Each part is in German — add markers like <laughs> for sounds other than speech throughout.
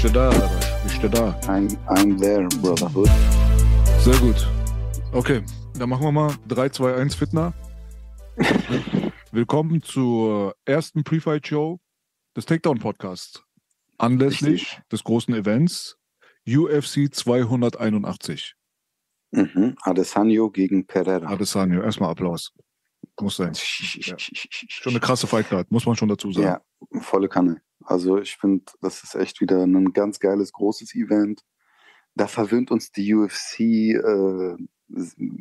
Bist du da? Bist du da? I'm, I'm there, Brotherhood. Sehr gut. Okay, dann machen wir mal 3, 2, 1 Fitner. <laughs> Willkommen zur ersten Pre-Fight-Show des Takedown-Podcasts. Anlässlich Richtig. des großen Events UFC 281. Mhm. Adesanya gegen Pereira. Adesanya, erstmal Applaus. Muss sein. Schon eine krasse Fight-Card, muss man schon dazu sagen. Ja, volle Kanne. Also ich finde, das ist echt wieder ein ganz geiles, großes Event. Da verwöhnt uns die UFC äh,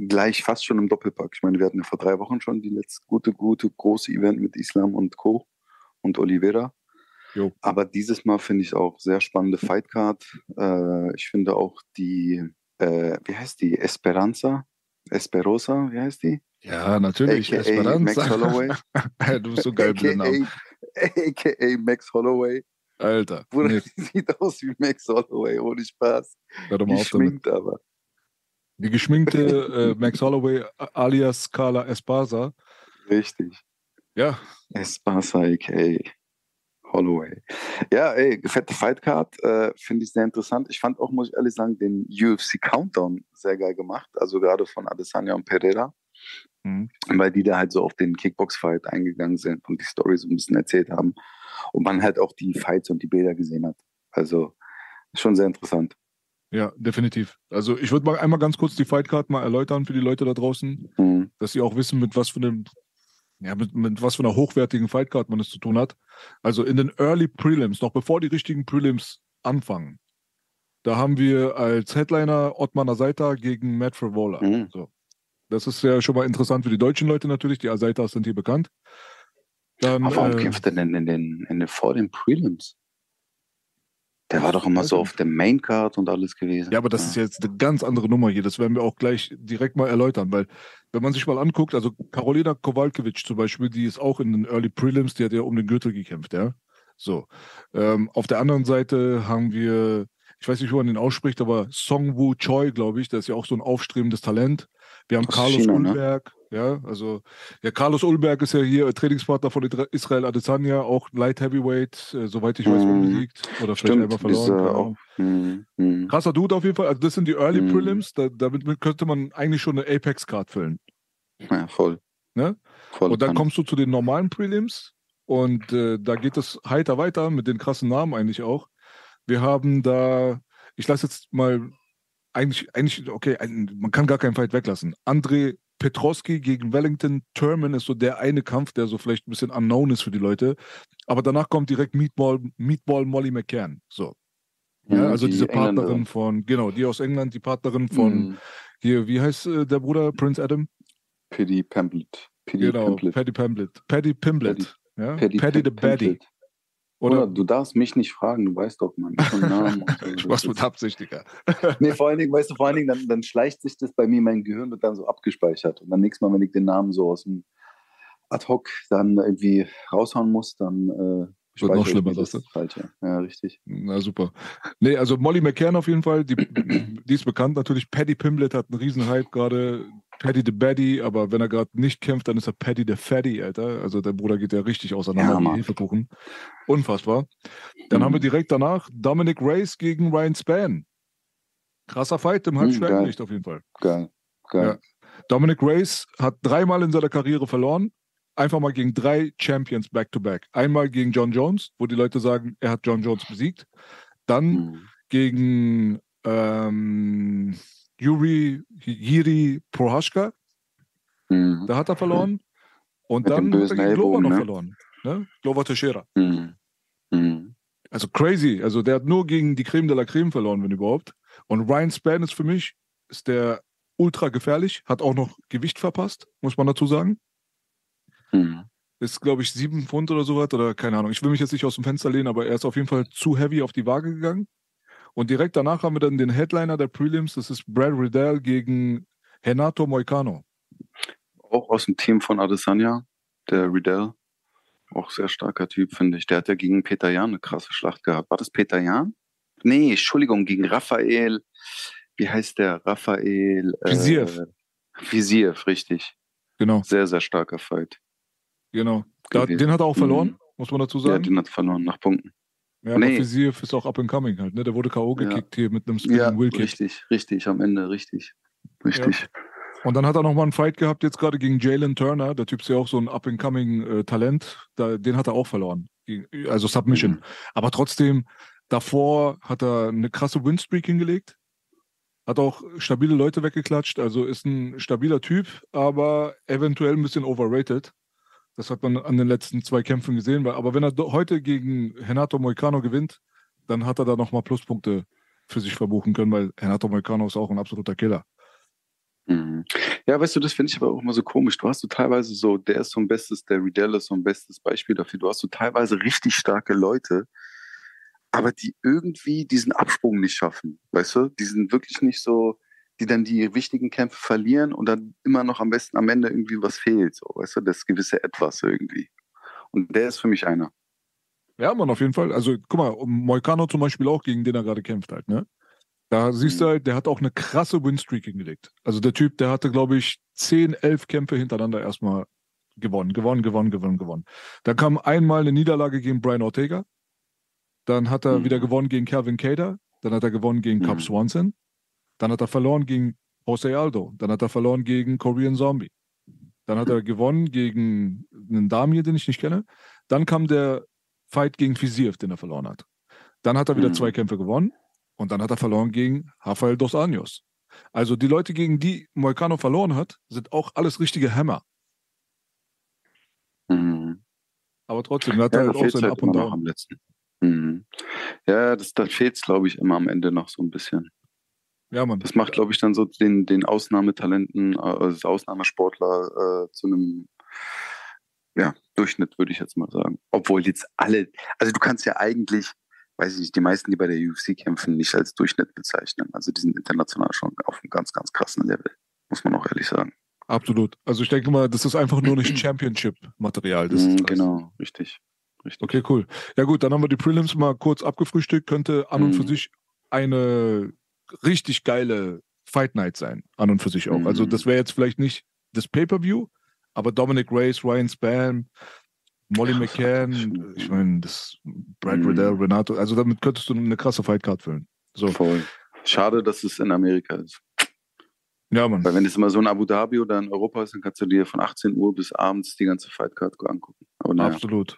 gleich fast schon im Doppelpack. Ich meine, wir hatten ja vor drei Wochen schon die letzte gute, gute, große Event mit Islam und Co. und Oliveira. Jo. Aber dieses Mal finde ich auch sehr spannende Fightcard. Äh, ich finde auch die, äh, wie heißt die? Esperanza? Esperosa, wie heißt die? Ja, natürlich. AKA Esperanza. Max Holloway. <laughs> du bist so geil mit Namen. AKA, Max Holloway. Alter. Bruder, Nee, <laughs> sieht aus wie Max Holloway, ohne Spaß. hör mal auf damit. Geschminkt aber. Die geschminkte äh, Max Holloway alias Carla Espasa. Richtig. Ja, Espasa, AKA Holloway. Ja, ey, fette Fightcard. Äh, Finde ich sehr interessant. Ich fand auch, muss ich ehrlich sagen, den UFC Countdown sehr geil gemacht. Also gerade von Adesanya und Pereira. Mhm. Weil die da halt so auf den Kickbox-Fight eingegangen sind und die Story so ein bisschen erzählt haben. Und man halt auch die Fights und die Bilder gesehen hat. Also schon sehr interessant. Ja, definitiv. Also ich würde mal einmal ganz kurz die Fightcard mal erläutern für die Leute da draußen, Mhm. dass sie auch wissen, mit was für einem, ja, mit, mit was für einer hochwertigen Fightcard man es zu tun hat. Also in den Early Prelims, noch bevor die richtigen Prelims anfangen, da haben wir als Headliner Ottmar Asaita gegen Matt Frivola. Mhm. So. Das ist ja schon mal interessant für die deutschen Leute natürlich. Die Asaitas sind hier bekannt. Dann, Aber warum äh, kämpft er denn in den, in den, vor den Prelims? Der war doch immer so auf der Maincard und alles gewesen. Ja, aber das ist jetzt eine ganz andere Nummer hier. Das werden wir auch gleich direkt mal erläutern, weil wenn man sich mal anguckt, also Karolina Kowalkiewicz zum Beispiel, die ist auch in den Early Prelims, die hat ja um den Gürtel gekämpft, ja. So. Ähm, auf der anderen Seite haben wir, ich weiß nicht, wie man den ausspricht, aber Song Woo Choi, glaube ich, der ist ja auch so ein aufstrebendes Talent. Wir haben Aus Carlos China, ne? Ulberg, ja, also ja, Carlos Ulberg ist ja hier äh, Trainingspartner von Isra- Israel Adesanya, auch Light Heavyweight, äh, soweit ich weiß, Mhm. unbesiegt oder vielleicht Stimmt, einmal verloren. diese. Mhm. Mhm. Krasser Dude auf jeden Fall. Also das sind die Early Mhm. Prelims. Da, damit könnte man eigentlich schon eine Apex-Card füllen. Ja, voll. Ne? voll Und dann kann. kommst du zu den normalen Prelims und äh, da geht es heiter weiter mit den krassen Namen eigentlich auch. Wir haben da, ich lasse jetzt mal eigentlich, eigentlich, okay, ein, man kann gar keinen Fight weglassen. André Petrowski gegen Wellington Turman ist so der eine Kampf, der so vielleicht ein bisschen unknown ist für die Leute. Aber danach kommt direkt Meatball, Meatball Molly McCann. So. Ja, Mhm, also die diese Partnerin Engländerin. von, genau, die aus England, die Partnerin von, Mhm. hier, wie heißt äh, der Bruder, Prince Adam? Paddy Pamphlet. Paddy Genau, Pamphlet. Paddy Pimblett. Paddy Pimblett. Ja? Paddy, Paddy, the Pam- Baddy. Oder? Oder du darfst mich nicht fragen, du weißt doch, man. Schon Namen <laughs> ich Das mach's mit ist- Absicht, Digga. <laughs> Nee, vor allen Dingen, weißt du, vor allen Dingen, dann, dann schleicht sich das bei mir, mein Gehirn wird dann so abgespeichert. Und dann nächstes Mal, wenn ich den Namen so aus dem ad hoc dann irgendwie raushauen muss, dann äh, Wird noch schlimmer, mir das sagst Falsche. Ja, richtig. Na super. Nee, also Molly McCann auf jeden Fall, die, die <clears throat> ist bekannt natürlich. Paddy Pimblett hat einen riesen Hype gerade. Paddy the Baddy, aber wenn er gerade nicht kämpft, dann ist er Paddy the Fatty, Alter. Also der Bruder geht ja richtig auseinander Ja, wie. Hefekuchen. Unfassbar. Dann Mhm. haben wir direkt danach Dominic Reyes gegen Ryan Spann. Krasser Fight im Mhm, Halbschwergewicht auf jeden Fall. Geil. Geil. Dominic Reyes hat dreimal in seiner Karriere verloren. Einfach mal gegen drei Champions back-to-back. Einmal gegen John Jones, wo die Leute sagen, er hat John Jones besiegt. Dann Mhm. gegen ähm, Yuri Jiri Prohaska, Mhm. da hat er verloren. Und Mit dann hat er Glover Ellbogen, noch ne? verloren. Ne? Glover Teixeira. Mhm. Mhm. Also crazy. Also der hat nur gegen die Creme de la Creme verloren, wenn überhaupt. Und Ryan Spann ist für mich ist der ultra gefährlich, hat auch noch Gewicht verpasst, muss man dazu sagen. Mhm. Ist, glaube ich, sieben Pfund oder sowas oder keine Ahnung. Ich will mich jetzt nicht aus dem Fenster lehnen, aber er ist auf jeden Fall zu heavy auf die Waage gegangen. Und direkt danach haben wir dann den Headliner der Prelims, das ist Brad Riddell gegen Renato Moicano. Auch aus dem Team von Adesanya, der Riddell. Auch sehr starker Typ, finde ich. Der hat ja gegen Peter Jan eine krasse Schlacht gehabt. War das Peter Jan? Nee, Entschuldigung, gegen Raphael. Wie heißt der? Raphael. Visiev. Äh, Visiev, richtig. Genau, Sehr, sehr starker Fight. genau. Da, den hat er auch verloren, Mhm. muss man dazu Ja, sagen. den hat er verloren nach Punkten. Ja, aber Nee. Fisiev ist auch up and coming halt, ne? Der wurde K.O. Ja. gekickt hier mit einem Spinning Will Kick. richtig, richtig, am Ende, richtig. Richtig. Und dann hat er nochmal einen Fight gehabt, jetzt gerade gegen Jalen Turner. Der Typ ist ja auch so ein up-and-coming-Talent. Da, den hat er auch verloren. Also Submission. Mhm. Aber trotzdem, davor hat er eine krasse Winstreak hingelegt. Hat auch stabile Leute weggeklatscht. Also ist ein stabiler Typ, aber eventuell ein bisschen overrated. Das hat man an den letzten zwei Kämpfen gesehen. Aber wenn er heute gegen Renato Moicano gewinnt, dann hat er da nochmal Pluspunkte für sich verbuchen können, weil Renato Moicano ist auch ein absoluter Killer. Mhm. Ja, weißt du, das finde ich aber auch immer so komisch. Du hast so teilweise so, der ist so ein bestes, der Riddell ist so ein bestes Beispiel dafür. Du hast so teilweise richtig starke Leute, aber die irgendwie diesen Absprung nicht schaffen. Weißt du, die sind wirklich nicht so, die dann die wichtigen Kämpfe verlieren und dann immer noch am besten am Ende irgendwie was fehlt. So, weißt du, das gewisse Etwas irgendwie. Und der ist für mich einer. Ja, Mann, auf jeden Fall. Also, guck mal, Moicano zum Beispiel auch, gegen den er gerade kämpft halt, ne? Da siehst du Mhm. halt, der hat auch eine krasse Winstreak hingelegt. Also der Typ, der hatte, glaube ich, 10, 11 Kämpfe hintereinander erstmal gewonnen, gewonnen, gewonnen, gewonnen, gewonnen. Dann kam einmal eine Niederlage gegen Brian Ortega. Dann hat er Mhm. wieder gewonnen gegen Calvin Cater. Dann hat er gewonnen gegen Cub Mhm. Swanson. Dann hat er verloren gegen Jose Aldo. Dann hat er verloren gegen Korean Zombie. Dann hat er gewonnen gegen einen Damir, den ich nicht kenne. Dann kam der Fight gegen Fisiev, den er verloren hat. Dann hat er wieder Mhm. zwei Kämpfe gewonnen und dann hat er verloren gegen Rafael dos Anjos. Also die Leute, gegen die Moicano verloren hat, sind auch alles richtige Hammer. Mhm. Aber trotzdem, er hat Ja, halt da auch seinen halt Up und Down. am letzten. Mhm. Ja, das, da fehlt es, glaube ich, immer am Ende noch so ein bisschen. Ja, Mann. Das macht, glaube ich, dann so den, den Ausnahmetalenten, äh, also Ausnahmesportler äh, zu einem ja, Durchschnitt, würde ich jetzt mal sagen. Obwohl jetzt alle, also du kannst ja eigentlich, weiß ich nicht, die meisten, die bei der UFC kämpfen, nicht als Durchschnitt bezeichnen. Also die sind international schon auf einem ganz, ganz krassen Level, muss man auch ehrlich sagen. Absolut. Also ich denke mal, das ist einfach nur nicht Championship-Material. Mhm, genau, richtig. richtig. Okay, cool. Ja gut, dann haben wir die Prelims mal kurz abgefrühstückt. Könnte an und für Mhm. sich eine richtig geile Fight Night sein. An und für sich auch. Also Mhm. das wäre jetzt vielleicht nicht das Pay-Per-View, aber Dominic Reyes, Ryan Spann, Molly McCann, ich meine, das Brad Mhm. Riddell, Renato, also damit könntest du eine krasse Fightcard füllen. So, Voll. Schade, dass es in Amerika ist. ja, Mann. Weil wenn es immer so in Abu Dhabi oder in Europa ist, dann kannst du dir von 18 Uhr bis abends die ganze Fightcard angucken. Naja. Absolut.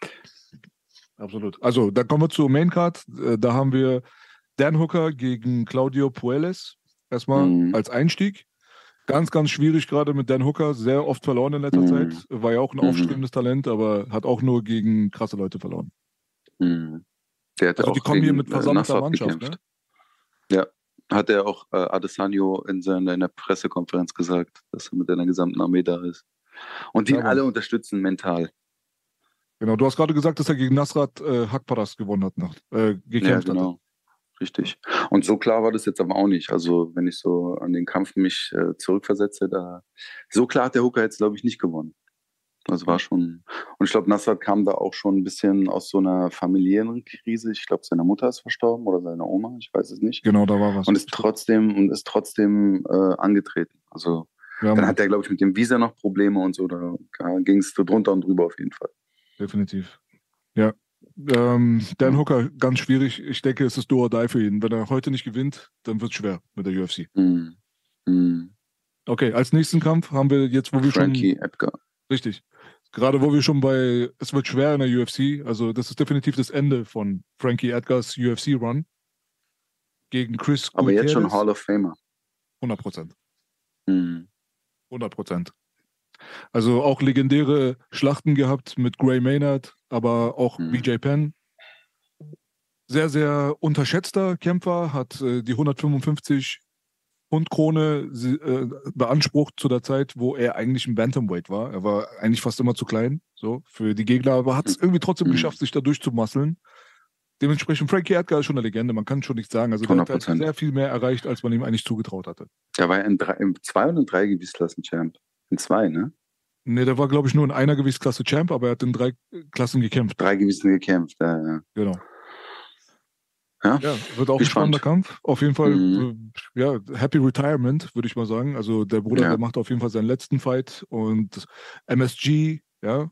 Absolut. Also, dann kommen wir zur Maincard. Äh, Da haben wir Dan Hooker gegen Claudio Puelles. Erstmal Mhm. als Einstieg. Ganz, ganz schwierig gerade mit Dan Hooker. Sehr oft verloren in letzter Mhm. Zeit. War ja auch ein Mhm. aufstrebendes Talent, aber hat auch nur gegen krasse Leute verloren. Hm. Der hat Also, auch die kommen hier mit äh, versammelter Mannschaft. gekämpft. Ne? Ja. Hat er auch äh, Adesanya in seiner in der Pressekonferenz gesagt, dass er mit seiner gesamten Armee da ist. Und die Ja, alle unterstützen mental. Genau. Du hast gerade gesagt, dass er gegen Nasrat äh, Hakparas gewonnen hat, nach, äh, Ja, gekämpft hat. Richtig. Und so klar war das jetzt aber auch nicht. Also, wenn ich so an den Kampf mich äh, zurückversetze, da so klar hat der Hooker jetzt, glaube ich, nicht gewonnen. Das war schon. Und ich glaube, Nassad kam da auch schon ein bisschen aus so einer familiären Krise. Ich glaube, seine Mutter ist verstorben oder seine Oma, ich weiß es nicht. Genau, da war was. Und ist trotzdem und ist trotzdem äh, angetreten. Also ja, dann hat er, glaube ich, mit dem Visa noch Probleme und so. Da, ging es drunter und drüber auf jeden Fall. definitiv. Ja. Ähm, Dan. Hooker, ganz schwierig. Ich denke, es ist do or die für ihn. Wenn er heute nicht gewinnt, dann wird es schwer mit der UFC. Hm. Hm. Okay, als nächsten Kampf haben wir jetzt, wo wir Frankie Edgar. schon. Richtig. Gerade wo wir schon bei. Es wird schwer in der UFC. Also, das ist definitiv das Ende von Frankie Edgars UFC-Run. Gegen Chris Aber jetzt schon. Hall of Famer. 100 Prozent. Hm. 100 Prozent. Also auch legendäre Schlachten gehabt mit Gray Maynard, aber auch Mhm. BJ Penn. Sehr, sehr unterschätzter Kämpfer, hat äh, die 155 Pfund-Krone äh, beansprucht zu der Zeit, wo er eigentlich ein Bantamweight war. Er war eigentlich fast immer zu klein, so für die Gegner, aber hat es irgendwie trotzdem mhm. geschafft, sich da durchzumasseln. Dementsprechend, Frankie Edgar ist schon eine Legende, man kann schon nichts sagen. Also 100%. der hat halt sehr viel mehr erreicht, als man ihm eigentlich zugetraut hatte. Der war in, drei, in zwei und in drei Gewichtsklassen Champ. In zwei, ne? Ne, der war, glaube ich, nur in einer Gewichtsklasse Champ, aber er hat in drei Klassen gekämpft. Drei Gewissen gekämpft, ja, ja. Genau. Ja, ja wird auch Gespannt. ein spannender Kampf. Auf jeden Fall, mhm. äh, ja, Happy Retirement, würde ich mal sagen. Also der Bruder, ja. der macht auf jeden Fall seinen letzten Fight und MSG, ja,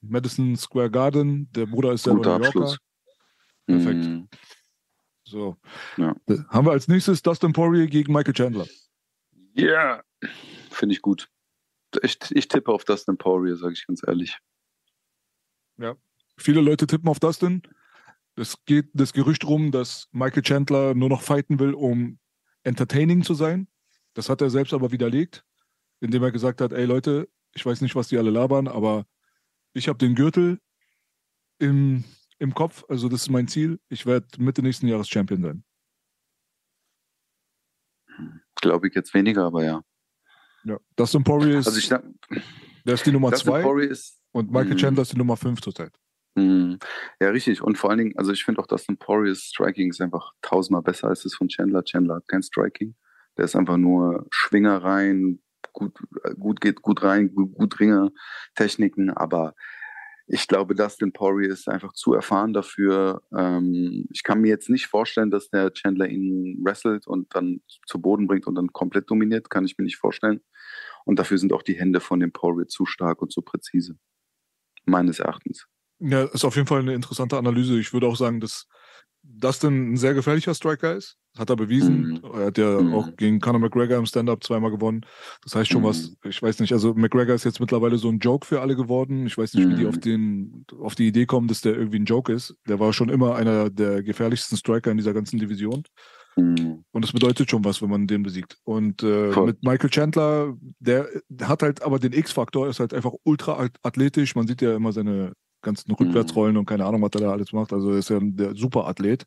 Madison Square Garden, der Bruder ist selber New Yorker. Abschluss. Perfekt. Mhm. So. Ja. Haben wir als nächstes Dustin Poirier gegen Michael Chandler. Ja, yeah. finde ich gut. Ich, ich tippe auf Dustin Poirier, sage ich ganz ehrlich. Ja, viele Leute tippen auf Dustin. Es geht das Gerücht rum, dass Michael Chandler nur noch fighten will, um entertaining zu sein. Das hat er selbst aber widerlegt, indem er gesagt hat, ey Leute, ich weiß nicht, was die alle labern, aber ich habe den Gürtel im, im Kopf, also das ist mein Ziel. Ich werde Mitte nächsten Jahres Champion sein. Glaube ich jetzt weniger, aber ja. Ja, Dustin Poirier ist, also ich, der ist die Nummer Dustin zwei und Michael mm. Chandler ist die Nummer fünf zurzeit. Mm, ja, richtig. Und vor allen Dingen, also ich finde auch, Dustin Poiriers Striking ist einfach tausendmal besser als das von Chandler. Chandler hat kein Striking. Der ist einfach nur Schwinger rein, gut, gut geht gut rein, gut, gut Ringer, Techniken, aber ich glaube, Dustin Poirier ist einfach zu erfahren dafür. Ähm, ich kann mir jetzt nicht vorstellen, dass der Chandler ihn wrestelt und dann zu Boden bringt und dann komplett dominiert. Kann ich mir nicht vorstellen. Und dafür sind auch die Hände von dem Poirier zu stark und zu präzise. Meines Erachtens. Ja, ist auf jeden Fall eine interessante Analyse. Ich würde auch sagen, dass Dustin ein sehr gefährlicher Striker ist. Hat er bewiesen. Mhm. Er hat ja mhm. auch gegen Conor McGregor im Stand-Up zweimal gewonnen. Das heißt schon mhm. was, ich weiß nicht, also McGregor ist jetzt mittlerweile so ein Joke für alle geworden. Ich weiß nicht, wie die auf, mhm. den, auf die Idee kommen, dass der irgendwie ein Joke ist. Der war schon immer einer der gefährlichsten Striker in dieser ganzen Division. Mhm. Und das bedeutet schon was, wenn man den besiegt. Und äh, mit Michael Chandler, der hat halt aber den X-Faktor, ist halt einfach ultra athletisch. Man sieht ja immer seine ganzen Rückwärtsrollen mhm. und keine Ahnung, was er da alles macht. Also er ist ja der Superathlet.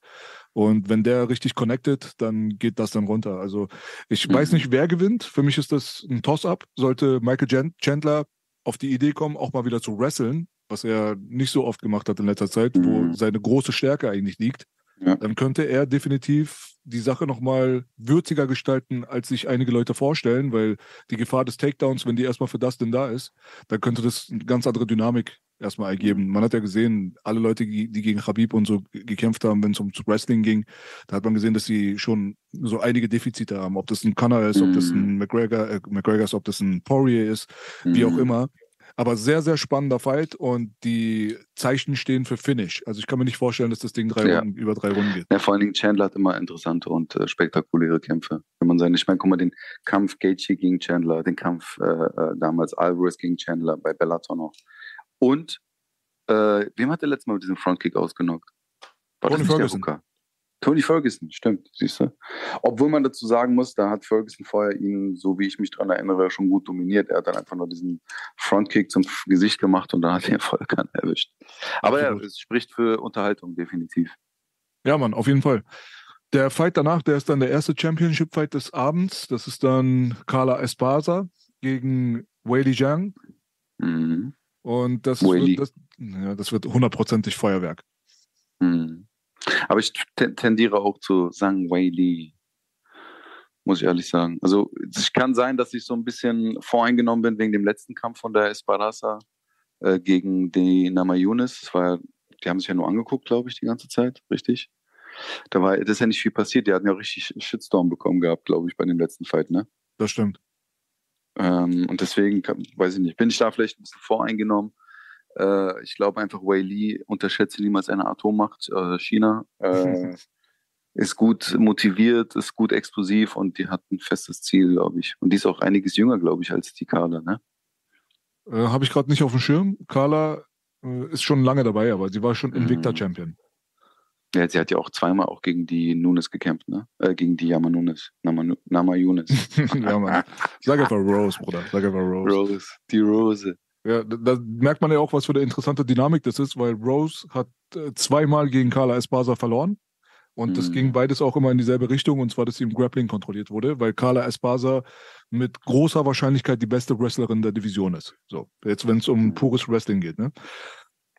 Und wenn der richtig connected, dann geht das dann runter. Also ich mhm. weiß nicht, wer gewinnt. Für mich ist das ein Toss-up. Sollte Michael Chandler auf die Idee kommen, auch mal wieder zu wresteln, was er nicht so oft gemacht hat in letzter Zeit, mhm. wo seine große Stärke eigentlich liegt, ja. dann könnte er definitiv die Sache nochmal würziger gestalten, als sich einige Leute vorstellen, weil die Gefahr des Takedowns, wenn die erstmal für das denn da ist, dann könnte das eine ganz andere Dynamik erstmal ergeben. Man hat ja gesehen, alle Leute, die gegen Habib und so gekämpft haben, wenn es um Wrestling ging, da hat man gesehen, dass sie schon so einige Defizite haben. Ob das ein Conor ist, ob das ein mhm. McGregor, äh, McGregor ist, ob das ein Poirier ist, wie auch mhm. immer. Aber sehr, sehr spannender Fight und die Zeichen stehen für Finish. Also ich kann mir nicht vorstellen, dass das Ding drei ja. Runden, über drei Runden geht. Ja, vor allen Dingen Chandler hat immer interessante und äh, spektakuläre Kämpfe. Wenn man seine, ich meine, guck mal, den Kampf Gaethje gegen Chandler, den Kampf äh, äh damals Alvarez gegen Chandler bei Bellator noch. Und äh, wem hat der letzte Mal mit diesem Frontkick ausgenockt? War Tony Ferguson. Tony Ferguson, stimmt, siehst du. Obwohl man dazu sagen muss, da hat Ferguson vorher ihn, so wie ich mich daran erinnere, schon gut dominiert. Er hat dann einfach nur diesen Frontkick zum Gesicht gemacht und dann hat er voll keinen <laughs> erwischt. Aber ja, es spricht für Unterhaltung, definitiv. Ja, Mann, auf jeden Fall. Der Fight danach, der ist dann der erste Championship-Fight des Abends. Das ist dann Carla Espasa gegen Weili Zhang. Mhm. Und das wird, das, ja, das wird hundertprozentig Feuerwerk. Mhm. Aber ich tendiere auch zu sagen Wei Li, muss ich ehrlich sagen. Also es kann sein, dass ich so ein bisschen voreingenommen bin wegen dem letzten Kampf von der Esparasa äh, gegen die Namayunis. Das war, die haben sich ja nur angeguckt, glaube ich, die ganze Zeit, richtig? Da war, das ist ja nicht viel passiert. Die hatten ja richtig Shitstorm bekommen gehabt, glaube ich, bei dem letzten Fight, ne? Das stimmt. Ähm, und deswegen, weiß ich nicht, bin ich da vielleicht ein bisschen voreingenommen. Äh, ich glaube einfach, Wei Li unterschätze niemals eine Atommacht. Äh, China äh, ist gut motiviert, ist gut explosiv und die hat ein festes Ziel, glaube ich. Und die ist auch einiges jünger, glaube ich, als die Carla, ne? Äh, Habe ich gerade nicht auf dem Schirm. Carla äh, ist schon lange dabei, aber sie war schon Invicta-Champion. Mhm. Ja, sie hat ja auch zweimal auch gegen die Nunes gekämpft, ne? Äh, gegen die Yama Nunes. Nama, Nama Yunes. <laughs> ja, Mann. Sag einfach Rose, Bruder. Sag einfach Rose. Rose. Die Rose. Ja, da, da, merkt man ja auch, was für eine interessante Dynamik das ist, weil Rose hat äh, zweimal gegen Carla Espasa verloren Und das Mhm. ging beides auch immer in dieselbe Richtung, und zwar, dass sie im Grappling kontrolliert wurde, weil Carla Espasa mit großer Wahrscheinlichkeit die beste Wrestlerin der Division ist. So, jetzt, wenn es um Mhm. pures Wrestling geht, ne?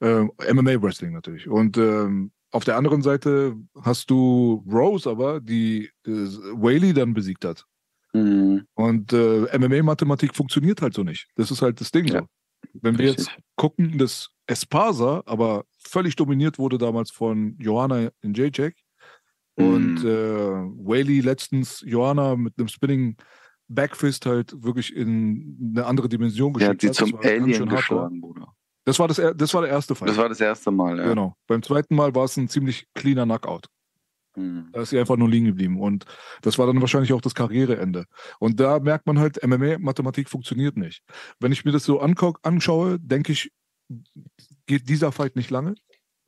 Ähm, MMA-Wrestling natürlich. Und ähm, auf der anderen Seite hast du Rose aber, die äh, Whaley dann besiegt hat. Mhm. Und äh, MMA-Mathematik funktioniert halt so nicht. Das ist halt das Ding Ja, so. Wenn wir jetzt gucken, dass Espasa aber völlig dominiert wurde damals von Johanna in Jacek und Mhm. äh, Whaley letztens Johanna mit einem Spinning Backfist halt wirklich in eine andere Dimension geschickt sie hat. zum Das war ganz Alien geschlagen, Bruder. Das war das, das war der erste Fall. Das war das erste Mal, ja. Genau. Beim zweiten Mal war es ein ziemlich cleaner Knockout. Mhm. Da ist sie einfach nur liegen geblieben. Und das war dann wahrscheinlich auch das Karriereende. Und da merkt man halt, MMA-Mathematik funktioniert nicht. Wenn ich mir das so anschaue, denke ich, geht dieser Fight nicht lange.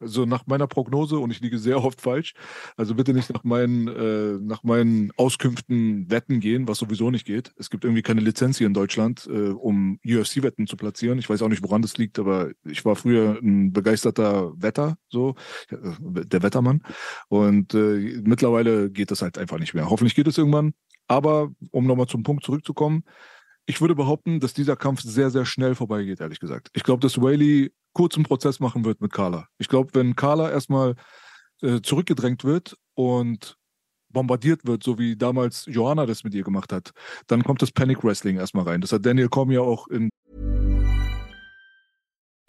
Also nach meiner Prognose, und ich liege sehr oft falsch, also bitte nicht nach meinen, äh, nach meinen Auskünften wetten gehen, was sowieso nicht geht. Es gibt irgendwie keine Lizenz hier in Deutschland, äh, um UFC-Wetten zu platzieren. Ich weiß auch nicht, woran das liegt, aber ich war früher ein begeisterter Wetter, so, äh, der Wettermann. Und äh, mittlerweile geht das halt einfach nicht mehr. Hoffentlich geht es irgendwann. Aber um nochmal zum Punkt zurückzukommen, ich würde behaupten, dass dieser Kampf sehr, sehr schnell vorbeigeht, ehrlich gesagt. Ich glaube, dass Whaley kurzen Prozess machen wird mit Carla. Ich glaube, wenn Carla erstmal äh, zurückgedrängt wird und bombardiert wird, so wie damals Johanna das mit ihr gemacht hat, dann kommt das Panic Wrestling erstmal rein. Das hat Daniel Cormier auch in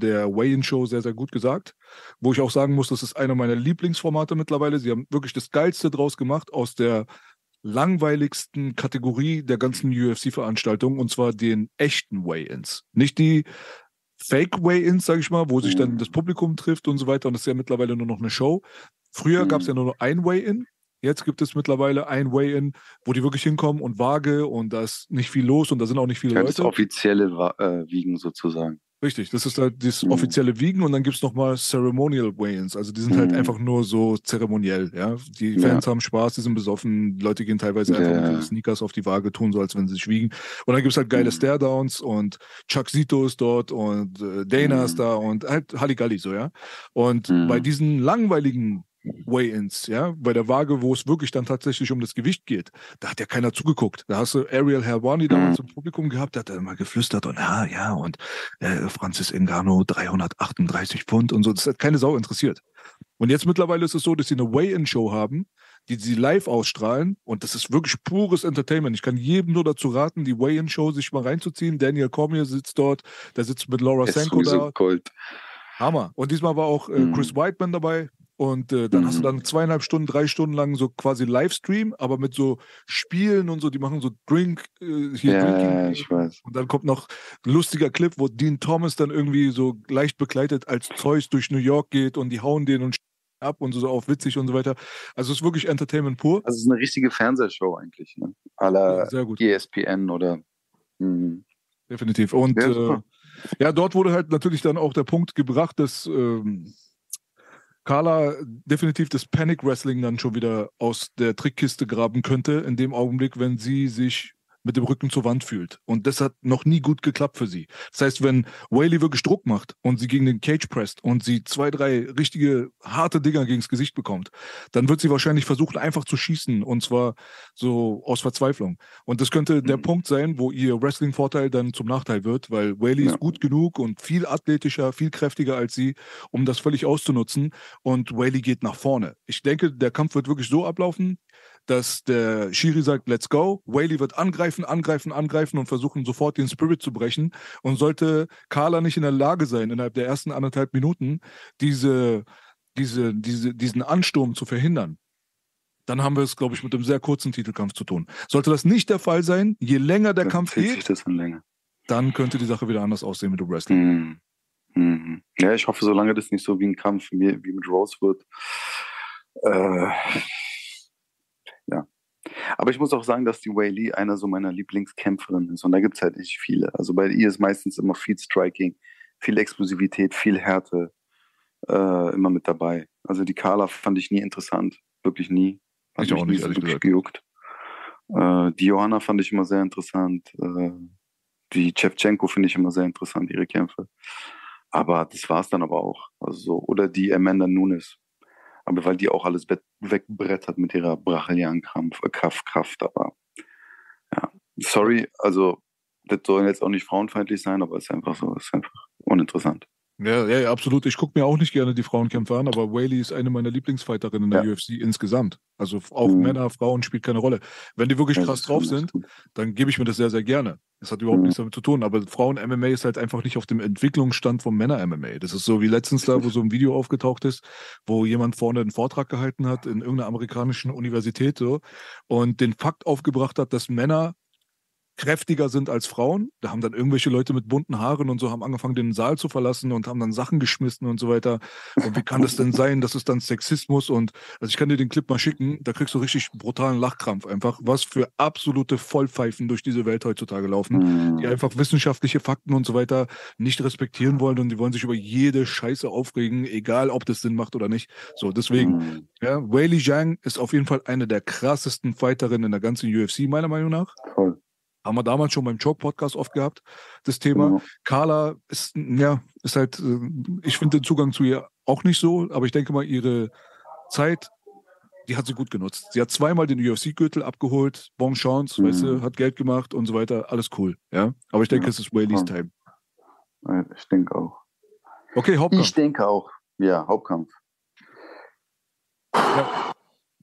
Der Weigh-In-Show sehr, sehr gut gesagt. Wo ich auch sagen muss, das ist einer meiner Lieblingsformate mittlerweile. Sie haben wirklich das Geilste draus gemacht aus der langweiligsten Kategorie der ganzen UFC-Veranstaltung und zwar den echten Weigh-Ins. Nicht die Fake-Weigh-Ins, sage ich mal, wo sich dann Mhm. das Publikum trifft und so weiter und das ist ja mittlerweile nur noch eine Show. Früher Mhm. gab es ja nur noch ein Weigh-In. Jetzt gibt es mittlerweile ein Weigh-In, wo die wirklich hinkommen und Waage und da ist nicht viel los und da sind auch nicht viele das Leute. offizielle Wa- äh, Wiegen sozusagen. Richtig, das ist halt das Mhm. offizielle Wiegen und dann gibt's noch mal Ceremonial Weigh-ins. Also die sind halt Mhm. einfach nur so zeremoniell, ja. Die Ja. Fans haben Spaß, die sind besoffen, die Leute gehen teilweise einfach Ja. mit Sneakers auf die Waage, tun so, als wenn sie sich wiegen. Und dann gibt's halt geile Mhm. Stare-Downs und Chuck Zito ist dort und äh, Dana Mhm. ist da und halt Halligalli so, ja. Und Mhm. bei diesen langweiligen Weigh-ins, ja, bei der Waage, wo es wirklich dann tatsächlich um das Gewicht geht, da hat ja keiner zugeguckt. Da hast du Ariel Helwani damals im Publikum gehabt, der hat dann immer geflüstert und ja, ja, und äh, Francis Ngannou 338 Pfund und so. Das hat keine Sau interessiert. Und jetzt mittlerweile ist es so, dass sie eine Weigh-In-Show haben, die sie live ausstrahlen und das ist wirklich pures Entertainment. Ich kann jedem nur dazu raten, die Weigh-In-Show sich mal reinzuziehen. Daniel Cormier sitzt dort, der sitzt mit Laura Senko da. Gold. Hammer. Und diesmal war auch äh, Mhm. Chris Whiteman dabei. Und äh, dann hast du Mhm. dann zweieinhalb Stunden, drei Stunden lang so quasi Livestream, aber mit so Spielen und so, die machen so Drink, äh, hier Ja, Drinking. ich weiß. Und dann kommt noch ein lustiger Clip, wo Dean Thomas dann irgendwie so leicht begleitet als Zeus durch New York geht und die hauen den und <laughs> ab und so auf witzig und so weiter. Also es ist wirklich Entertainment pur. Also es ist eine richtige Fernsehshow eigentlich, ne? Sehr gut. ESPN oder mhm. Definitiv. Und Ja, äh, ja, dort wurde halt natürlich dann auch der Punkt gebracht, dass ähm, Carla definitiv das Panic Wrestling dann schon wieder aus der Trickkiste graben könnte, in dem Augenblick, wenn sie sich mit dem Rücken zur Wand fühlt. Und das hat noch nie gut geklappt für sie. Das heißt, wenn Whaley wirklich Druck macht und sie gegen den Cage presst und sie zwei, drei richtige harte Dinger gegens Gesicht bekommt, dann wird sie wahrscheinlich versuchen, einfach zu schießen und zwar so aus Verzweiflung. Und das könnte der Mhm. Punkt sein, wo ihr Wrestling-Vorteil dann zum Nachteil wird, weil Whaley Ja. ist gut genug und viel athletischer, viel kräftiger als sie, um das völlig auszunutzen. Und Whaley geht nach vorne. Ich denke, der Kampf wird wirklich so ablaufen, dass der Shiri sagt, let's go. Whaley wird angreifen, angreifen, angreifen und versuchen sofort den Spirit zu brechen. Und sollte Carla nicht in der Lage sein, innerhalb der ersten anderthalb Minuten diese, diese, diese, diesen Ansturm zu verhindern, dann haben wir es, glaube ich, mit einem sehr kurzen Titelkampf zu tun. Sollte das nicht der Fall sein, je länger der Dann Kampf geht, das dann könnte die Sache wieder anders aussehen mit dem Wrestling. Mhm. Mhm. Ja, ich hoffe, solange das nicht so wie ein Kampf wie, wie mit Rose wird. Äh. Aber ich muss auch sagen, dass die Wei Lee einer so meiner Lieblingskämpferinnen ist. Und da gibt es halt nicht viele. Also bei ihr ist meistens immer viel Striking, viel Explosivität, viel Härte äh, immer mit dabei. Also die Carla fand ich nie interessant. Wirklich nie. Hat ich auch nicht, ehrlich gesagt. gejuckt. Äh, die Johanna fand ich immer sehr interessant. Äh, die Chevchenko finde ich immer sehr interessant, ihre Kämpfe. Aber das war es dann aber auch. Also so. Oder die Amanda Nunes. Aber weil die auch alles wegbrettert mit ihrer brachelianen Kraft, äh, Kraft. Aber ja, sorry, also das soll jetzt auch nicht frauenfeindlich sein, aber es ist einfach so, es ist einfach uninteressant. Ja, ja, absolut. Ich gucke mir auch nicht gerne die Frauenkämpfe an, aber Whaley ist eine meiner Lieblingsfighterinnen in der ja. UFC insgesamt. Also auch mhm. Männer, Frauen spielt keine Rolle. Wenn die wirklich ja, krass drauf sind, dann gebe ich mir das sehr, sehr gerne. Das hat überhaupt mhm. nichts damit zu tun. Aber Frauen-MMA ist halt einfach nicht auf dem Entwicklungsstand vom Männer-MMA. Das ist so wie letztens da, wo so ein Video aufgetaucht ist, wo jemand vorne einen Vortrag gehalten hat in irgendeiner amerikanischen Universität so, und den Fakt aufgebracht hat, dass Männer kräftiger sind als Frauen. Da haben dann irgendwelche Leute mit bunten Haaren und so haben angefangen, den Saal zu verlassen und haben dann Sachen geschmissen und so weiter. Und wie kann das denn sein? Das ist dann Sexismus und also ich kann dir den Clip mal schicken, da kriegst du richtig brutalen Lachkrampf einfach, was für absolute Vollpfeifen durch diese Welt heutzutage laufen, die mhm. einfach wissenschaftliche Fakten und so weiter nicht respektieren wollen und die wollen sich über jede Scheiße aufregen, egal ob das Sinn macht oder nicht. So, deswegen, mhm. ja, Wei Li Zhang ist auf jeden Fall eine der krassesten Fighterinnen in der ganzen UFC, meiner Meinung nach. Voll. Haben wir damals schon beim Choke-Podcast oft gehabt, das Thema. Genau. Carla ist, ja, ist halt, äh, ich finde den Zugang zu ihr auch nicht so, aber ich denke mal, ihre Zeit, die hat sie gut genutzt. Sie hat zweimal den UFC-Gürtel abgeholt, Bon Chance, mhm. weißt du, hat Geld gemacht und so weiter, alles cool, ja. Aber ich denke, ja. es ist Whaley's Time. Ich denke auch. Okay, Hauptkampf. Ich denke auch, ja, Hauptkampf. Ja.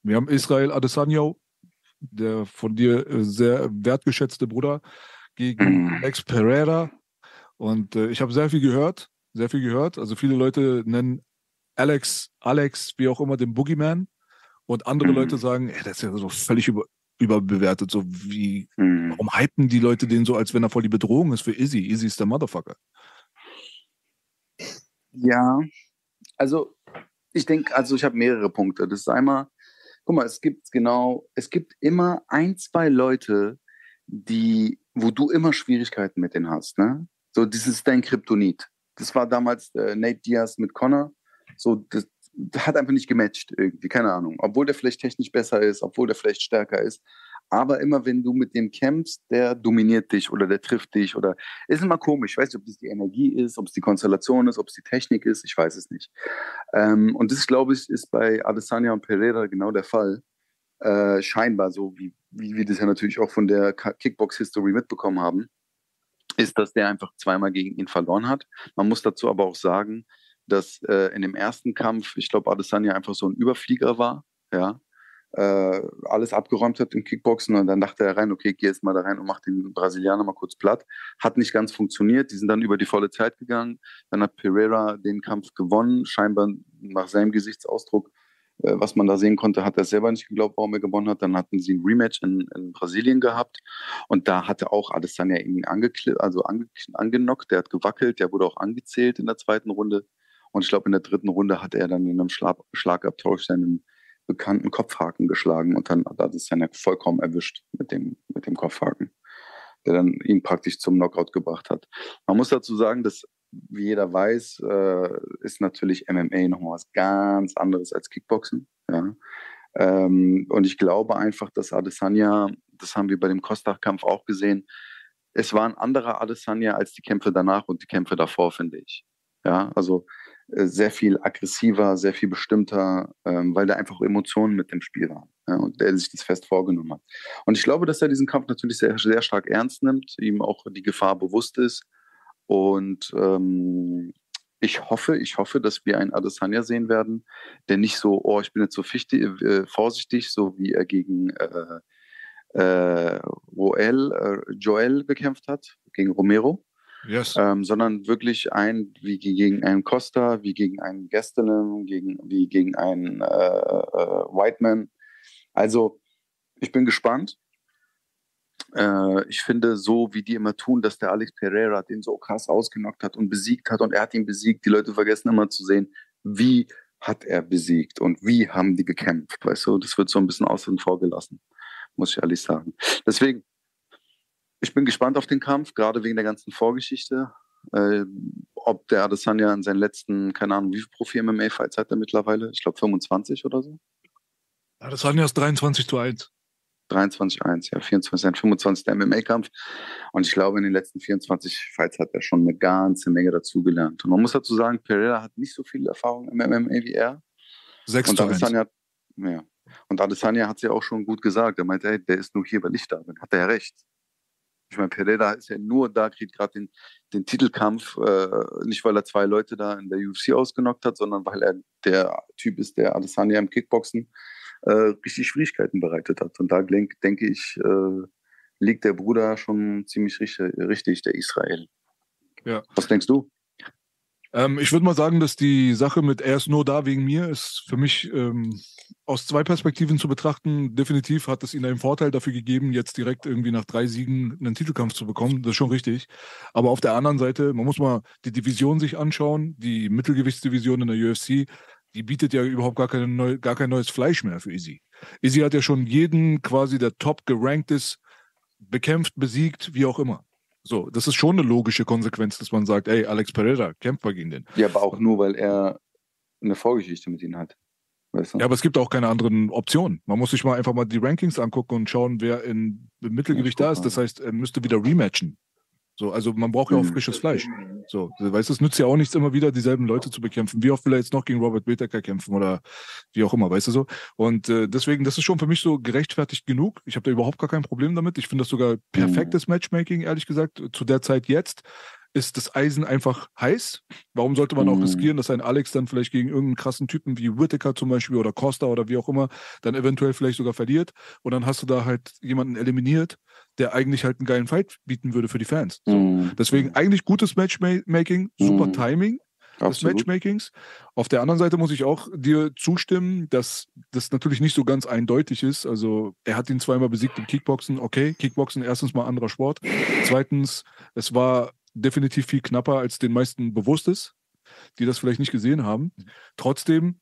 Wir haben Israel Adesanya der von dir äh, sehr wertgeschätzte Bruder, gegen mhm. Alex Pereira. Und äh, ich habe sehr viel gehört, sehr viel gehört. Also viele Leute nennen Alex, Alex, wie auch immer, den Boogeyman. Und andere mhm. Leute sagen, ey, das ist ja so völlig über, überbewertet. So wie, mhm. warum hypen die Leute den so, als wenn er voll die Bedrohung ist für Izzy? Izzy ist der Motherfucker. Ja, also ich denke, also ich habe mehrere Punkte. Das ist einmal, guck mal, es gibt genau, es gibt immer ein, zwei Leute, die, wo du immer Schwierigkeiten mit denen hast, ne? So, das ist dein Kryptonit. Das war damals äh, Nate Diaz mit Connor. So, das, das hat einfach nicht gematcht irgendwie, keine Ahnung. Obwohl der vielleicht technisch besser ist, obwohl der vielleicht stärker ist. Aber immer wenn du mit dem kämpfst, der dominiert dich oder der trifft dich oder ist immer komisch. Ich weiß nicht, ob das die Energie ist, ob es die Konstellation ist, ob es die Technik ist. Ich weiß es nicht. Ähm, und das, glaube ich, ist bei Adesanya und Pereira genau der Fall. Äh, scheinbar so, wie, wie wir das ja natürlich auch von der Kickbox-History mitbekommen haben, ist, dass der einfach zweimal gegen ihn verloren hat. Man muss dazu aber auch sagen, dass äh, in dem ersten Kampf, ich glaube, Adesanya einfach so ein Überflieger war. Ja, äh, alles abgeräumt hat im Kickboxen und dann dachte er rein, okay, geh jetzt mal da rein und mach den Brasilianer mal kurz platt. Hat nicht ganz funktioniert, die sind dann über die volle Zeit gegangen. Dann hat Pereira den Kampf gewonnen, scheinbar nach seinem Gesichtsausdruck, äh, was man da sehen konnte, hat er selber nicht geglaubt, warum er gewonnen hat. Dann hatten sie ein Rematch in, in Brasilien gehabt und da hatte auch Adesanya ihn also ange angenockt, der hat gewackelt, der wurde auch angezählt in der zweiten Runde. Und ich glaube, in der dritten Runde hat er dann in einem Schlag Schlagabtausch seinen bekannten Kopfhaken geschlagen und dann hat es ja vollkommen erwischt mit dem, mit dem Kopfhaken, der dann ihn praktisch zum Knockout gebracht hat. Man muss dazu sagen, dass, wie jeder weiß, äh, ist natürlich MMA nochmal was ganz anderes als Kickboxen. Ja? Ähm, und ich glaube einfach, dass Adesanya, das haben wir bei dem Kostach-Kampf auch gesehen, es war ein anderer Adesanya als die Kämpfe danach und die Kämpfe davor, finde ich. Ja, also sehr viel aggressiver, sehr viel bestimmter, ähm, weil da einfach Emotionen mit dem Spiel waren und der sich das fest vorgenommen hat. Und ich glaube, dass er diesen Kampf natürlich sehr, sehr stark ernst nimmt, ihm auch die Gefahr bewusst ist. Und ähm, ich hoffe, ich hoffe, dass wir einen Adesanya sehen werden, der nicht so, oh, ich bin jetzt so fichtig, äh, vorsichtig, so wie er gegen äh, äh, Joel, äh, Joel gekämpft hat, gegen Romero, Yes. Ähm, sondern wirklich ein, wie gegen einen Costa, wie gegen einen Gastelum, gegen, wie gegen einen äh, äh, Whiteman. Also, ich bin gespannt. Äh, ich finde, so wie die immer tun, dass der Alex Pereira den so krass ausgenockt hat und besiegt hat und er hat ihn besiegt. Die Leute vergessen immer zu sehen, wie hat er besiegt und wie haben die gekämpft, weißt du? Das wird so ein bisschen außen vor gelassen, muss ich ehrlich sagen. Deswegen, ich bin gespannt auf den Kampf, gerade wegen der ganzen Vorgeschichte. Äh, ob der Adesanya in seinen letzten, keine Ahnung, wie viele Profi-MMA-Fights hat er mittlerweile? Ich glaube 25 oder so. Adesanya ist 23 zu 1. 23-1, ja, 24, sein 25. MMA-Kampf. Und ich glaube, in den letzten 24 Fights hat er schon eine ganze Menge dazugelernt. Und man muss dazu sagen, Pereira hat nicht so viel Erfahrung im MMA wie er. 6 und zu 1. Adesanya, hat- ja. Und Adesanya hat es ja auch schon gut gesagt. Er meinte, hey, der ist nur hier, weil ich da bin. Hat er ja recht. Ich meine, Pereira ist ja nur da, kriegt gerade den, den Titelkampf, äh, nicht weil er zwei Leute da in der UFC ausgenockt hat, sondern weil er der Typ ist, der Adesanya im Kickboxen äh, richtig Schwierigkeiten bereitet hat. Und da denk, denke ich, äh, liegt der Bruder schon ziemlich richtig, richtig der Israel. Ja. Was denkst du? Ähm, ich würde mal sagen, dass die Sache mit er ist nur da wegen mir ist für mich ähm, aus zwei Perspektiven zu betrachten. Definitiv hat es ihnen einen Vorteil dafür gegeben, jetzt direkt irgendwie nach drei Siegen einen Titelkampf zu bekommen. Das ist schon richtig. Aber auf der anderen Seite, man muss mal die Division sich anschauen, die Mittelgewichtsdivision in der UFC, die bietet ja überhaupt gar, keine gar kein neues Fleisch mehr für Izzy. Izzy hat ja schon jeden quasi, der top gerankt ist, bekämpft, besiegt, wie auch immer. So, das ist schon eine logische Konsequenz, dass man sagt, ey, Alex Pereira, kämpft mal gegen den. Ja, aber auch nur, weil er eine Vorgeschichte mit ihnen hat. Weißt du? Ja, aber es gibt auch keine anderen Optionen. Man muss sich mal einfach mal die Rankings angucken und schauen, wer in, im Mittelgewicht Ja, da ist. Das heißt, er müsste wieder rematchen. So, also man braucht ja auch Mhm. frisches Fleisch. So, weißt du, es nützt ja auch nichts, immer wieder dieselben Leute zu bekämpfen. Wie oft will er jetzt noch gegen Robert Whittaker kämpfen oder wie auch immer, weißt du so? Und äh, deswegen, das ist schon für mich so gerechtfertigt genug. Ich habe da überhaupt gar kein Problem damit. Ich finde das sogar perfektes Matchmaking, ehrlich gesagt. Zu der Zeit jetzt ist das Eisen einfach heiß. Warum sollte man auch Mhm. riskieren, dass ein Alex dann vielleicht gegen irgendeinen krassen Typen wie Whittaker zum Beispiel oder Costa oder wie auch immer dann eventuell vielleicht sogar verliert und dann hast du da halt jemanden eliminiert, der eigentlich halt einen geilen Fight bieten würde für die Fans. So. Mhm. Deswegen eigentlich gutes Matchmaking, super Mhm. Timing des Absolut. Matchmakings. Auf der anderen Seite muss ich auch dir zustimmen, dass das natürlich nicht so ganz eindeutig ist. Also er hat ihn zweimal besiegt im Kickboxen. Okay, Kickboxen erstens mal anderer Sport. Zweitens, es war definitiv viel knapper, als den meisten bewusst ist, die das vielleicht nicht gesehen haben. Trotzdem,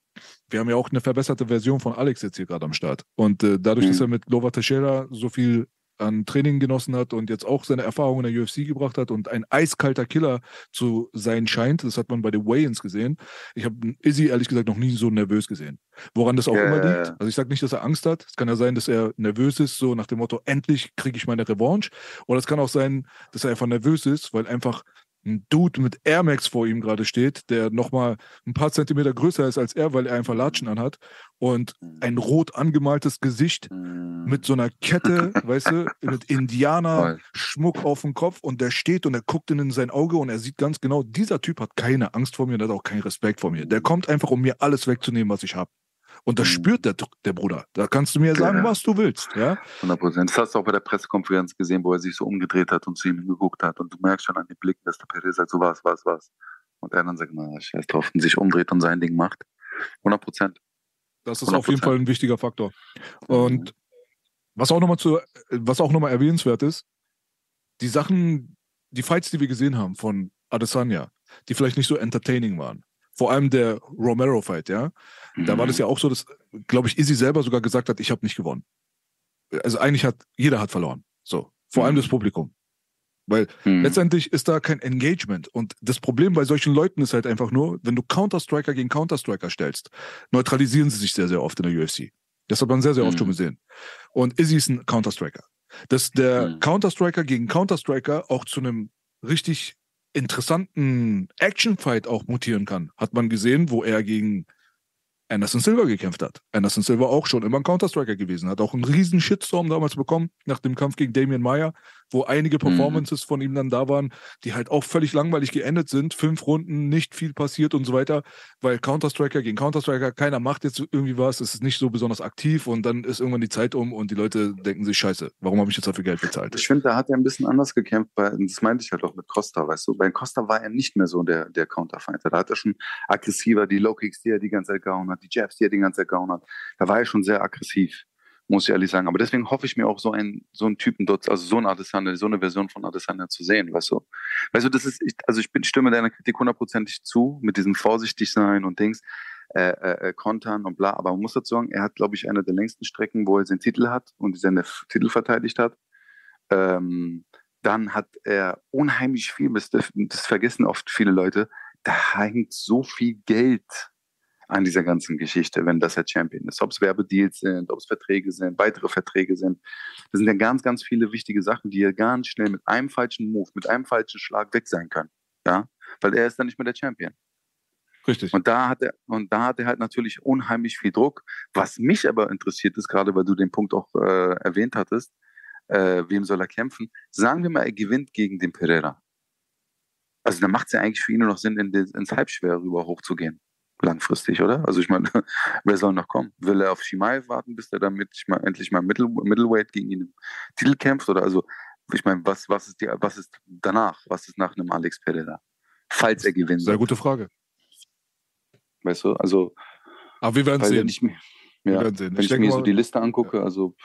wir haben ja auch eine verbesserte Version von Alex jetzt hier gerade am Start. Und äh, dadurch, Mhm. dass er mit Lova Teixeira so viel an Training genossen hat und jetzt auch seine Erfahrungen in der UFC gebracht hat und ein eiskalter Killer zu sein scheint. Das hat man bei den Weigh-ins gesehen. Ich habe Izzy ehrlich gesagt noch nie so nervös gesehen. Woran das auch Ja, immer liegt. Also ich sage nicht, dass er Angst hat. Es kann ja sein, dass er nervös ist, so nach dem Motto, endlich kriege ich meine Revanche. Oder es kann auch sein, dass er einfach nervös ist, weil einfach ein Dude mit Air Max vor ihm gerade steht, der nochmal ein paar Zentimeter größer ist als er, weil er einfach Latschen anhat und ein rot angemaltes Gesicht Mhm. mit so einer Kette, <laughs> weißt du, mit Indianer Voll. Schmuck auf dem Kopf und der steht und er guckt in sein Auge und er sieht ganz genau, dieser Typ hat keine Angst vor mir und hat auch keinen Respekt vor mir. Der kommt einfach, um mir alles wegzunehmen, was ich habe. Und das Mhm. spürt der, der Bruder. Da kannst du mir sagen, Ja. was du willst, ja? 100 Prozent. Das hast du auch bei der Pressekonferenz gesehen, wo er sich so umgedreht hat und zu ihm geguckt hat. Und du merkst schon an den Blicken, dass der Perez sagt, so was, was, was. Und er dann sagt, na, scheiß drauf, und sich umdreht und sein Ding macht. 100 Prozent. Das ist auf jeden 100%. Fall ein wichtiger Faktor. Und was auch nochmal zu, was auch nochmal erwähnenswert ist, die Sachen, die Fights, die wir gesehen haben von Adesanya, die vielleicht nicht so entertaining waren. Vor allem der Romero-Fight, ja. Da war das ja auch so, dass, glaube ich, Izzy selber sogar gesagt hat, ich habe nicht gewonnen. Also eigentlich hat, jeder hat verloren. So. Vor allem Mhm. das Publikum. Weil Mhm. letztendlich ist da kein Engagement. Und das Problem bei solchen Leuten ist halt einfach nur, wenn du Counter-Striker gegen Counter-Striker stellst, neutralisieren sie sich sehr, sehr oft in der UFC. Das hat man sehr, sehr oft Mhm. schon gesehen. Und Izzy ist ein Counter-Striker. Dass der Mhm. Counter-Striker gegen Counter-Striker auch zu einem richtig interessanten Action-Fight auch mutieren kann, hat man gesehen, wo er gegen Anderson Silva gekämpft hat. Anderson Silva auch schon immer ein Counter-Striker gewesen, hat auch einen riesen Shitstorm damals bekommen nach dem Kampf gegen Damian Mayer, wo einige Performances von ihm dann da waren, die halt auch völlig langweilig geendet sind. Fünf Runden, nicht viel passiert und so weiter, weil Counter-Striker gegen Counter-Striker, keiner macht jetzt irgendwie was, es ist nicht so besonders aktiv und dann ist irgendwann die Zeit um und die Leute denken sich, scheiße, warum habe ich jetzt dafür Geld bezahlt? Ich finde, da hat er ein bisschen anders gekämpft. Bei, das meinte ich halt auch mit Costa, weißt du. Bei Costa war er nicht mehr so der, der Counterfighter. Da hat er schon aggressiver die Low-Kicks, die er die ganze Zeit gehauen hat, die Jabs, die er die ganze Zeit gehauen hat. Da war er schon sehr aggressiv. muss ich ehrlich sagen. Aber deswegen hoffe ich mir auch so einen, so einen Typen dort, also so eine Adesanya, so eine Version von Adesanya zu sehen, weißt du? Weißt du, das ist, also ich bin, stimme deiner Kritik hundertprozentig zu, mit diesem vorsichtig sein und Dings, äh, äh, äh, kontern und bla. Aber man muss dazu sagen, er hat, glaube ich, eine der längsten Strecken, wo er seinen Titel hat und seine Titel verteidigt hat. Ähm, dann hat er unheimlich viel, das, das vergessen oft viele Leute, da hängt so viel Geld an dieser ganzen Geschichte, wenn das der Champion ist. Ob es Werbedeals sind, ob es Verträge sind, weitere Verträge sind. Das sind ja ganz, ganz viele wichtige Sachen, die ja ganz schnell mit einem falschen Move, mit einem falschen Schlag weg sein können. Ja, weil er ist dann nicht mehr der Champion. Richtig. Und da hat er, und da hat er halt natürlich unheimlich viel Druck. Was mich aber interessiert ist, gerade weil du den Punkt auch äh, erwähnt hattest, äh, wem soll er kämpfen? Sagen wir mal, er gewinnt gegen den Pereira. Also dann macht es ja eigentlich für ihn nur noch Sinn, in ins Halbschwer rüber hochzugehen langfristig, oder? Also ich meine, <laughs> wer soll noch kommen? Will er auf Shimaev warten, bis er damit mal, endlich mal Middle, Middleweight gegen ihn im Titel kämpft? Oder also, ich meine, was, was, ist die, was ist danach? Was ist nach einem Alex Pereira? Falls er gewinnt. Sehr gute Frage. Weißt du, also. Aber wir werden sehen. Nicht mehr, ja, wir werden sehen. Wenn ich, ich mir mal, so die Liste angucke, ja. also.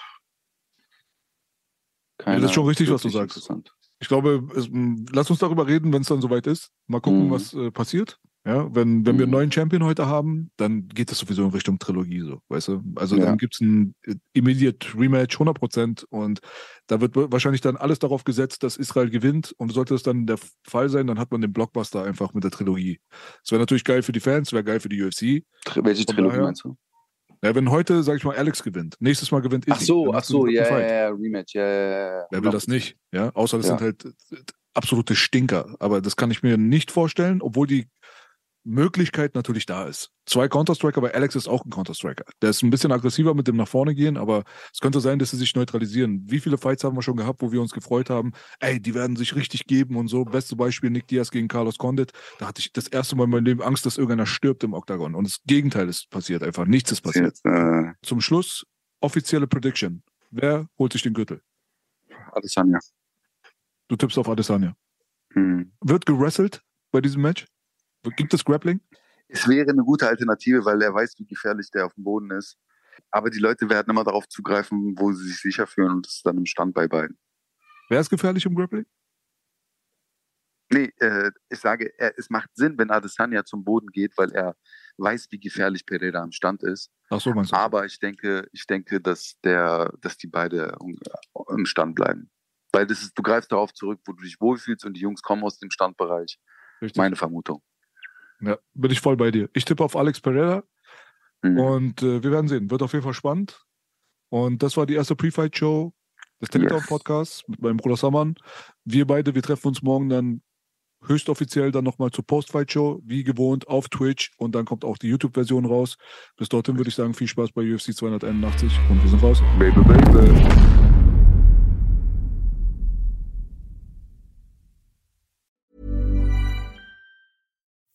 Keine, ja, das ist schon richtig, was du sagst. Ich glaube, es, lass uns darüber reden, wenn es dann soweit ist. Mal gucken, mhm. was äh, passiert. Ja, wenn, wenn wir einen mhm. neuen Champion heute haben, dann geht das sowieso in Richtung Trilogie, so, weißt du? Also ja. dann gibt es ein äh, Immediate Rematch 100% und da wird wahrscheinlich dann alles darauf gesetzt, dass Israel gewinnt und sollte das dann der Fall sein, dann hat man den Blockbuster einfach mit der Trilogie. Das wäre natürlich geil für die Fans, wäre geil für die UFC. Welche Trilogie daher, meinst du? Ja, wenn heute, sag ich mal, Alex gewinnt, nächstes Mal gewinnt Izzy. Ach so, ach so, ja, ja, ja, Rematch, ja, ja, ja. Wer will das nicht, ja? Außer das ja. sind halt absolute Stinker. Aber das kann ich mir nicht vorstellen, obwohl die Möglichkeit natürlich da ist. Zwei Counter-Striker, aber Alex ist auch ein Counter-Striker. Der ist ein bisschen aggressiver mit dem nach vorne gehen, aber es könnte sein, dass sie sich neutralisieren. Wie viele Fights haben wir schon gehabt, wo wir uns gefreut haben, ey, die werden sich richtig geben und so. Beste Beispiel Nick Diaz gegen Carlos Condit. Da hatte ich das erste Mal in meinem Leben Angst, dass irgendeiner stirbt im Oktagon. Und das Gegenteil ist passiert einfach. Nichts ist passiert. Äh... Zum Schluss, offizielle Prediction. Wer holt sich den Gürtel? Adesanya. Du tippst auf Adesanya. Hm. Wird gewrestelt bei diesem Match? Gibt es Grappling? Es wäre eine gute Alternative, weil er weiß, wie gefährlich der auf dem Boden ist. Aber die Leute werden immer darauf zugreifen, wo sie sich sicher fühlen und das ist dann im Stand bei beiden. Wer ist gefährlich im Grappling? Nee, äh, ich sage, er, es macht Sinn, wenn Adesanya zum Boden geht, weil er weiß, wie gefährlich Pereira im Stand ist. Ach so, meinst du? Aber ich denke, ich denke, dass der, dass die beide im Stand bleiben. Weil das ist, du greifst darauf zurück, wo du dich wohlfühlst und die Jungs kommen aus dem Standbereich. Richtig. Meine Vermutung. Ja, bin ich voll bei dir. Ich tippe auf Alex Pereira mhm. und äh, wir werden sehen. Wird auf jeden Fall spannend. Und das war die erste Pre-Fight-Show des Takedown-Podcasts yes. mit meinem Bruder Saman. Wir beide, wir treffen uns morgen dann höchstoffiziell dann nochmal zur Post-Fight-Show, wie gewohnt, auf Twitch und dann kommt auch die YouTube-Version raus. Bis dorthin würde ich sagen, viel Spaß bei UFC 281 und wir sind raus. Baby, baby.